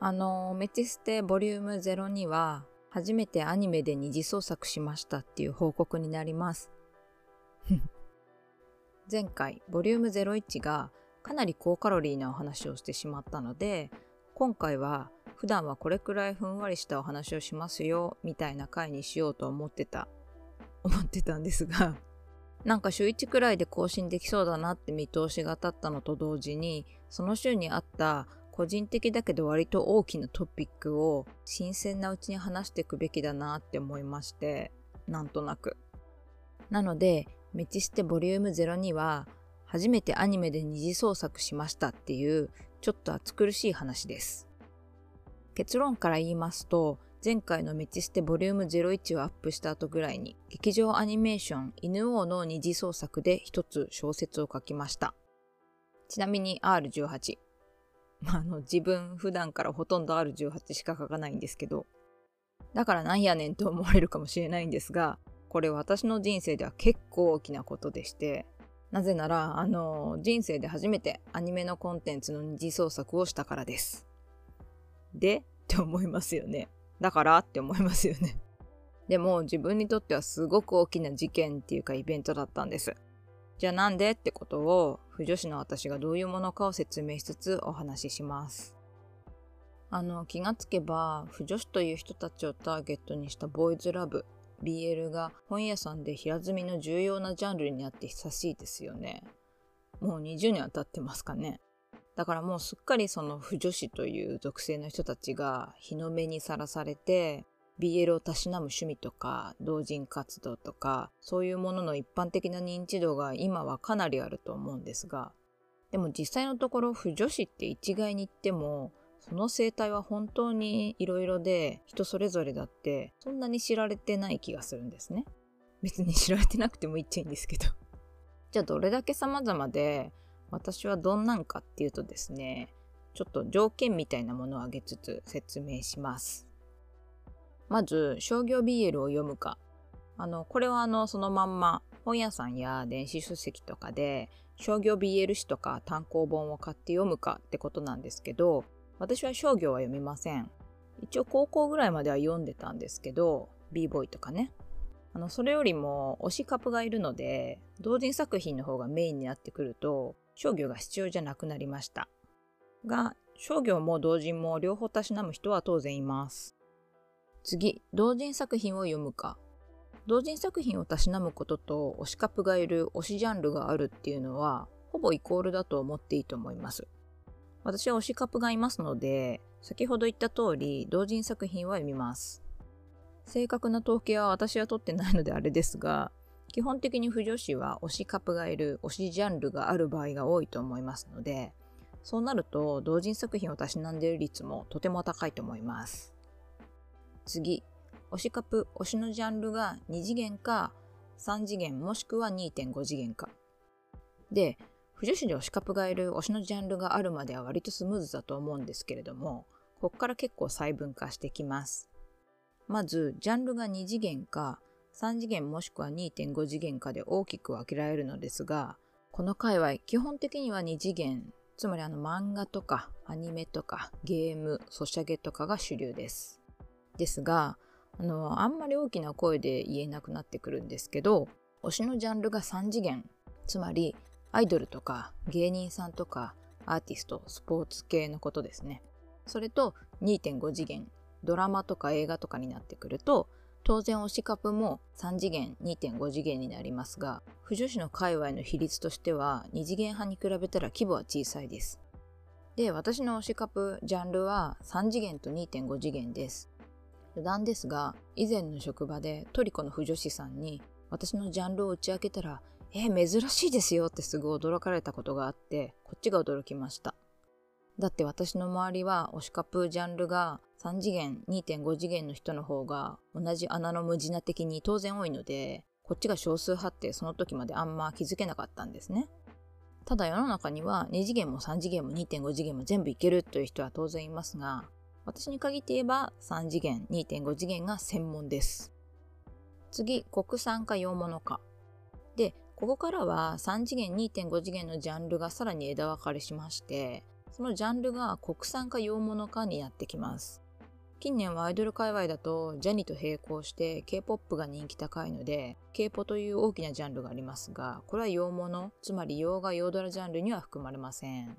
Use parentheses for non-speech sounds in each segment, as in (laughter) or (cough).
あの、メチステボリューム02は、初めてアニメで二次創作しましたっていう報告になります。(laughs) 前回、ボリューム01がかなり高カロリーなお話をしてしまったので、今回は普段はこれくらいふんわりしたお話をしますよ、みたいな回にしようと思ってた、思ってたんですが、なんか週1くらいで更新できそうだなって見通しが立ったのと同時に、その週にあった個人的だけど割と大きなトピックを新鮮なうちに話していくべきだなって思いまして、なんとなく。なので、メチステボリューム02は初めてアニメで二次創作しましたっていうちょっと暑苦しい話です。結論から言いますと、前回のメチステボリューム01をアップした後ぐらいに、劇場アニメーション犬王の二次創作で一つ小説を書きました。ちなみに R18。あの、自分普段からほとんど R18 しか書かないんですけど、だからなんやねんと思われるかもしれないんですが、これ私の人生では結構大きなことでして、なぜなら、あの、人生で初めてアニメのコンテンツの二次創作をしたからです。でって思いますよね。だからって思いますよね。でも自分にとってはすごく大きな事件っていうかイベントだったんです。じゃあなんでってことを、不女子の私がどういうものかを説明しつつお話しします。あの、気がつけば、不女子という人たちをターゲットにしたボーイズラブ、BL が本屋さんで平積みの重要なジャンルになって久しいですよね。もう20年は経ってますかね。だからもうすっかりその不女子という属性の人たちが日の目にさらされて BL をたしなむ趣味とか同人活動とかそういうものの一般的な認知度が今はかなりあると思うんですがでも実際のところ不女子って一概に言ってもその生態は本当に色々で人それぞれだってそんなに知られてない気がするんですね。別に知られてなくても言っちゃいいんですけど。(laughs) じゃあどれだけ様々で私はどんなんかっていうとですね、ちょっと条件みたいなものを挙げつつ説明します。まず、商業 BL を読むか。あの、これはあの、そのまんま本屋さんや電子書籍とかで商業 BL 誌とか単行本を買って読むかってことなんですけど、私は商業は読みません。一応高校ぐらいまでは読んでたんですけど、b ボーイとかね。あの、それよりも推しカップがいるので、同人作品の方がメインになってくると、商業が必要じゃなくなりました。が、商業も同人も両方たしなむ人は当然います。次、同人作品を読むか。同人作品をたしなむことと推しカップがいる推しジャンルがあるっていうのは、ほぼイコールだと思っていいと思います。私は推しカップがいますので、先ほど言った通り、同人作品は読みます。正確な統計は私は取ってないのであれですが、基本的に不女子は推しカップがいる推しジャンルがある場合が多いと思いますので、そうなると同人作品をたしなんでいる率もとても高いと思います。次、推しカプ、推しのジャンルが2次元か3次元もしくは2.5次元か。で、不女子で推しカップがいる推しのジャンルがあるまでは割とスムーズだと思うんですけれども、ここから結構細分化してきます。まず、ジャンルが2次元か3次元もしくは2.5次元かで大きく分けられるのですが、この界隈、基本的には2次元、つまりあの漫画とかアニメとかゲーム、ソシャゲとかが主流です。ですが、あの、あんまり大きな声で言えなくなってくるんですけど、推しのジャンルが3次元、つまりアイドルとか芸人さんとかアーティスト、スポーツ系のことですね。それと2.5次元、ドラマとか映画とかになってくると、当然推しカプも3次元、2.5次元になりますが、不女子の界隈の比率としては2次元派に比べたら規模は小さいです。で、私の推しカプジャンルは3次元と2.5次元です。余談ですが、以前の職場でトリコの不女子さんに私のジャンルを打ち明けたら、えー、珍しいですよってすぐ驚かれたことがあって、こっちが驚きました。だって私の周りは推しカプジャンルが3次元、2.5次元の人の方が同じ穴の無地な的に当然多いので、こっちが少数派ってその時まであんま気づけなかったんですね。ただ世の中には2次元も3次元も2.5次元も全部いけるという人は当然いますが、私に限って言えば3次元、2.5次元が専門です。次、国産か洋物か。で、ここからは3次元、2.5次元のジャンルがさらに枝分かれしまして、そのジャンルが国産か洋物かになってきます。近年はアイドル界隈だとジャニと並行して K-POP が人気高いので K-POP という大きなジャンルがありますがこれは洋物つまり洋画洋ドラジャンルには含まれません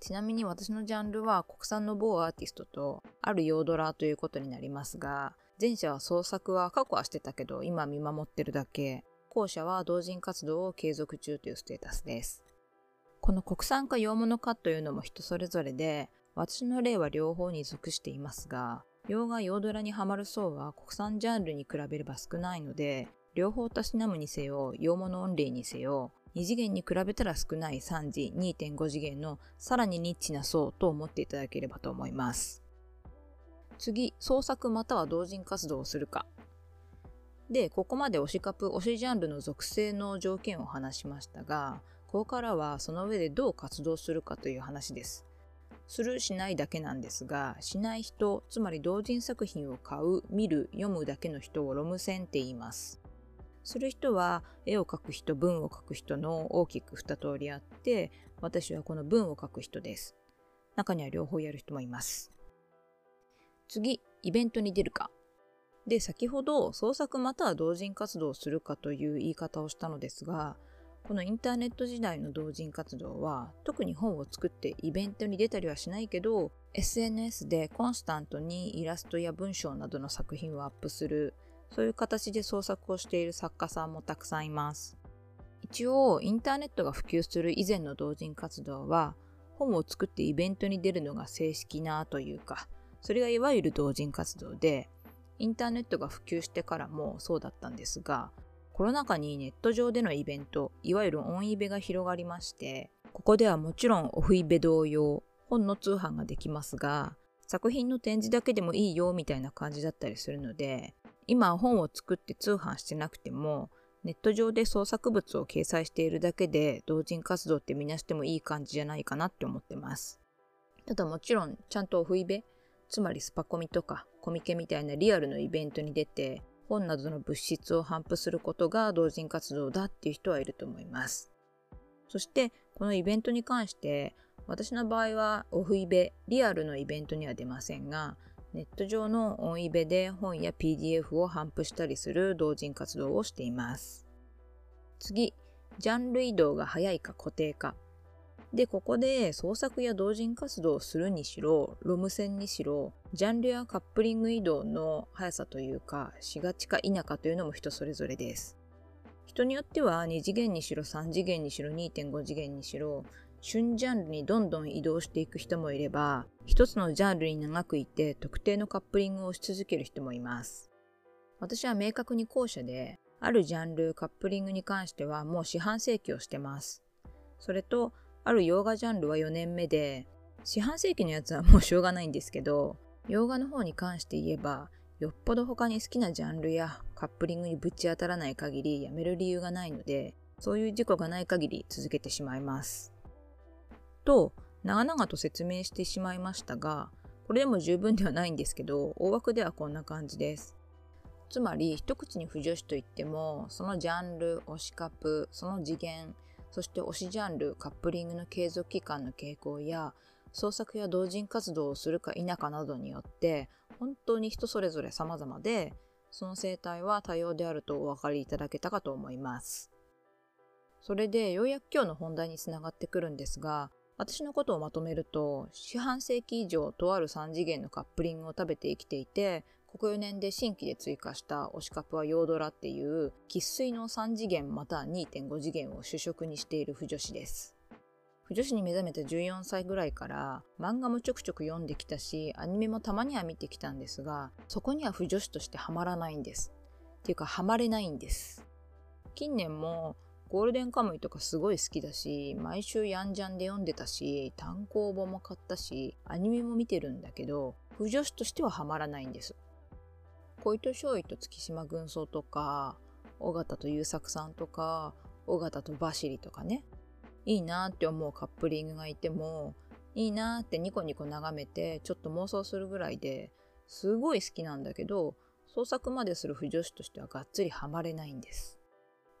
ちなみに私のジャンルは国産の某アーティストとある洋ドラーということになりますが前者は創作は過去はしてたけど今見守ってるだけ。後者は同人活動を継続中というステータスです。この国産か洋物かというのも人それぞれで私の例は両方に属していますが、洋画洋ドラにハマる層は国産ジャンルに比べれば少ないので、両方たしなむにせよ、洋物オンリーにせよ、2次元に比べたら少ない3次、2.5次元のさらにニッチな層と思っていただければと思います。次、創作または同人活動をするか。で、ここまで推しカプ、推しジャンルの属性の条件を話しましたが、ここからはその上でどう活動するかという話です。するしないだけなんですがしない人つまり同人作品を買う見る読むだけの人をロム線って言いますする人は絵を描く人文を描く人の大きく2通りあって私はこの文を描く人です。中には両方やる人もいます。次イベントに出るか。で先ほど創作または同人活動をするかという言い方をしたのですがこのインターネット時代の同人活動は特に本を作ってイベントに出たりはしないけど SNS でコンスタントにイラストや文章などの作品をアップするそういう形で創作をしている作家さんもたくさんいます。一応インターネットが普及する以前の同人活動は本を作ってイベントに出るのが正式なというかそれがいわゆる同人活動でインターネットが普及してからもそうだったんですがコロナ禍にネット上でのイベント、いわゆるオンイベが広がりまして、ここではもちろんオフイベ同様、本の通販ができますが、作品の展示だけでもいいよみたいな感じだったりするので、今本を作って通販してなくても、ネット上で創作物を掲載しているだけで同人活動ってみなしてもいい感じじゃないかなって思ってます。ただもちろんちゃんとオフイベ、つまりスパコミとかコミケみたいなリアルのイベントに出て本などの物質を頒布することが同人活動だっていう人はいると思います。そしてこのイベントに関して私の場合はオフイベ、リアルのイベントには出ませんがネット上のオンイベで本や PDF を頒布したりする同人活動をしています。次、ジャンル移動が早いか固定か。で、ここで創作や同人活動をするにしろ、ロム線にしろ、ジャンルやカップリング移動の速さというか、しがちか否かというのも人それぞれです。人によっては2次元にしろ3次元にしろ2.5次元にしろ、旬ジャンルにどんどん移動していく人もいれば、一つのジャンルに長くいて特定のカップリングをし続ける人もいます。私は明確に後者で、あるジャンル、カップリングに関してはもう四半世紀をしてます。それと、ある洋画ジャンルは4年目で、四半世紀のやつはもうしょうがないんですけど、洋画の方に関して言えば、よっぽど他に好きなジャンルやカップリングにぶち当たらない限りやめる理由がないので、そういう事故がない限り続けてしまいます。と、長々と説明してしまいましたが、これでも十分ではないんですけど、大枠ではこんな感じです。つまり、一口に不女子といっても、そのジャンル、推しカップ、その次元、そして推しジャンル、カップリングの継続期間の傾向や、創作や同人活動をするか否かなどによって、本当に人それぞれ様々で、その生態は多様であるとお分かりいただけたかと思います。それでようやく今日の本題につながってくるんですが、私のことをまとめると、四半世紀以上とある3次元のカップリングを食べて生きていて、ここ4年で新規で追加した推しカップはヨードラっていう生粋の3次元または2.5次元を主食にしている不女子です。不女子に目覚めた14歳ぐらいから漫画もちょくちょく読んできたしアニメもたまには見てきたんですがそこには不女子としてハマらないんです。っていうかハマれないんです。近年もゴールデンカムイとかすごい好きだし毎週ヤンジャンで読んでたし単行本も買ったしアニメも見てるんだけど不女子としてはハマらないんです。小糸少尉と月島軍曹とか、尾形と優作さんとか、尾形とバシリとかね、いいなって思うカップリングがいても、いいなってニコニコ眺めて、ちょっと妄想するぐらいで、すごい好きなんだけど、創作までする不女子としてはがっつりハマれないんです。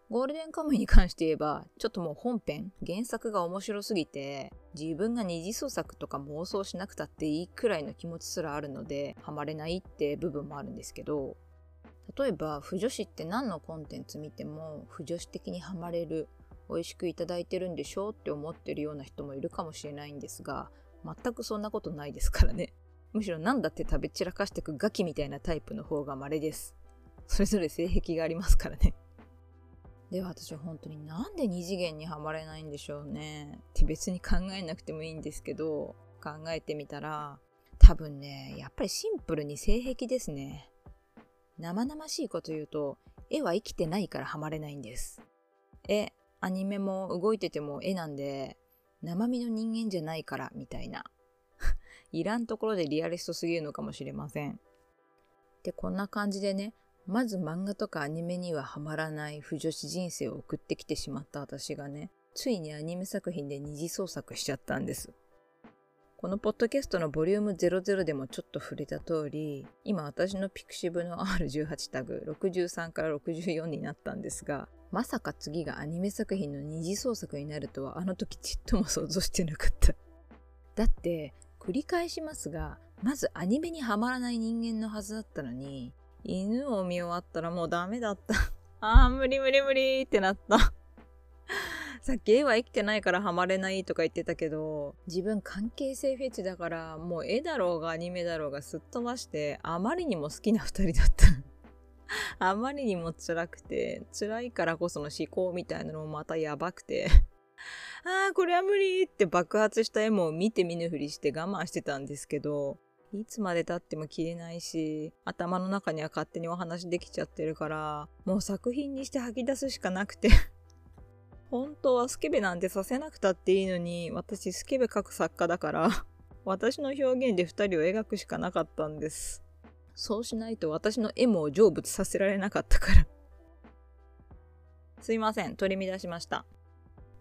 ゴールデンカムイに関して言えば、ちょっともう本編、原作が面白すぎて、自分が二次創作とか妄想しなくたっていいくらいの気持ちすらあるので、ハマれないって部分もあるんですけど、例えば、不女子って何のコンテンツ見ても、不女子的にハマれる、美味しくいただいてるんでしょうって思ってるような人もいるかもしれないんですが、全くそんなことないですからね。(laughs) むしろ何だって食べ散らかしてくガキみたいなタイプの方が稀です。それぞれ性癖がありますからね。では私は本当になんで二次元にはまれないんでしょうねって別に考えなくてもいいんですけど考えてみたら多分ねやっぱりシンプルに性癖ですね。生々しいこと言うと絵は生きてないからハマれないんです。絵アニメも動いてても絵なんで生身の人間じゃないからみたいな。(laughs) いらんところでリアリストすぎるのかもしれません。でこんな感じでねまず漫画とかアニメにはハマらない不女子人生を送ってきてしまった私がね、ついにアニメ作品で二次創作しちゃったんです。このポッドキャストのボリューム00でもちょっと触れた通り、今私のピクシブの R18 タグ63から64になったんですが、まさか次がアニメ作品の二次創作になるとはあの時ちっとも想像してなかった。だって、繰り返しますが、まずアニメにはまらない人間のはずだったのに、犬を見終わったらもうダメだった。(laughs) あー、無理無理無理ってなった。(laughs) さっき絵は生きてないからハマれないとか言ってたけど、自分関係性フェチだから、もう絵だろうがアニメだろうがすっ飛ばして、あまりにも好きな二人だった。(laughs) あまりにも辛くて、辛いからこその思考みたいなのもまたやばくて。ああ、これは無理って爆発した絵も見て見ぬふりして我慢してたんですけど、いつまで経っても消えないし、頭の中には勝手にお話できちゃってるから、もう作品にして吐き出すしかなくて (laughs) 本当はスケベなんてさせなくたっていいのに、私スケベ描く作家だから私の表現で二人を描くしかなかったんです。そうしないと私の絵も成仏させられなかったからすいません、取り乱しました。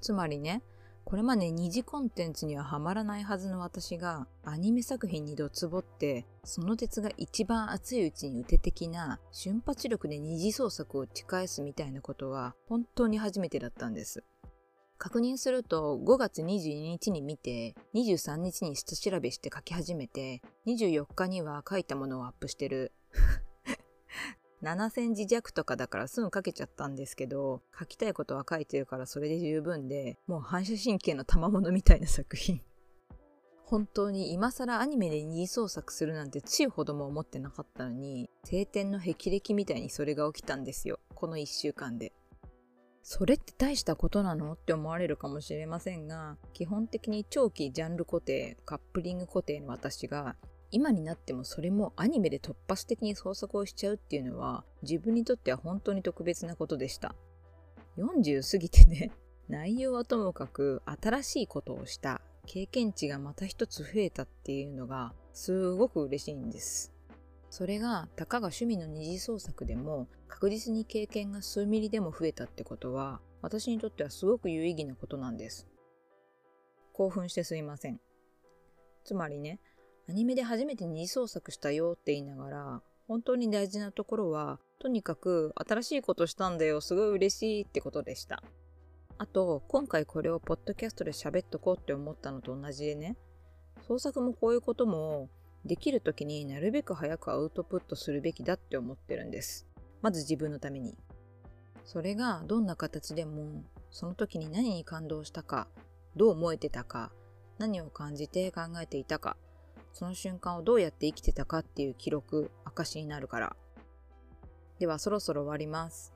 つまりね、これまで二次コンテンツにはハマらないはずの私がアニメ作品にどつぼってその鉄が一番熱いうちに打て的な瞬発力で二次創作を打ち返すみたいなことは本当に初めてだったんです。確認すると5月22日に見て23日に下調べして書き始めて24日には書いたものをアップしてる7センチ弱とかだからすぐ書けちゃったんですけど、書きたいことは書いてるからそれで十分で、もう反射神経の賜物みたいな作品。(laughs) 本当に今更アニメで二次創作するなんてつゆほども思ってなかったのに、晴天の霹靂みたいにそれが起きたんですよ。この一週間で。それって大したことなのって思われるかもしれませんが、基本的に長期ジャンル固定、カップリング固定の私が今になってもそれもアニメで突発的に創作をしちゃうっていうのは自分にとっては本当に特別なことでした。40過ぎてね、(laughs) 内容はともかく新しいことをした経験値がまた一つ増えたっていうのがすごく嬉しいんです。それがたかが趣味の二次創作でも確実に経験が数ミリでも増えたってことは私にとってはすごく有意義なことなんです。興奮してすいません。つまりね、アニメで初めて二次創作したよって言いながら、本当に大事なところは、とにかく新しいことしたんだよ、すごい嬉しいってことでした。あと、今回これをポッドキャストで喋っとこうって思ったのと同じでね、創作もこういうことも、できる時になるべく早くアウトプットするべきだって思ってるんです。まず自分のために。それがどんな形でも、その時に何に感動したか、どう思えてたか、何を感じて考えていたか、その瞬間をどうやって生きてたかっていう記録、証になるから。ではそろそろ終わります。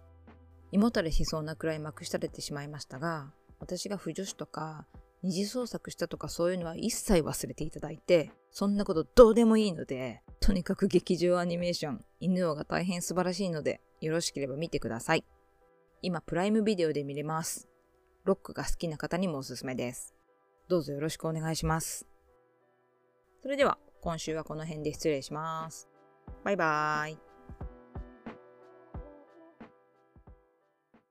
胃もたれしそうなくらいまくし立ててしまいましたが、私が不女子とか二次創作したとかそういうのは一切忘れていただいて、そんなことどうでもいいので、とにかく劇場アニメーション、犬王が大変素晴らしいので、よろしければ見てください。今、プライムビデオで見れます。ロックが好きな方にもおすすめです。どうぞよろしくお願いします。それでは今週はこの辺で失礼します。バイバーイ。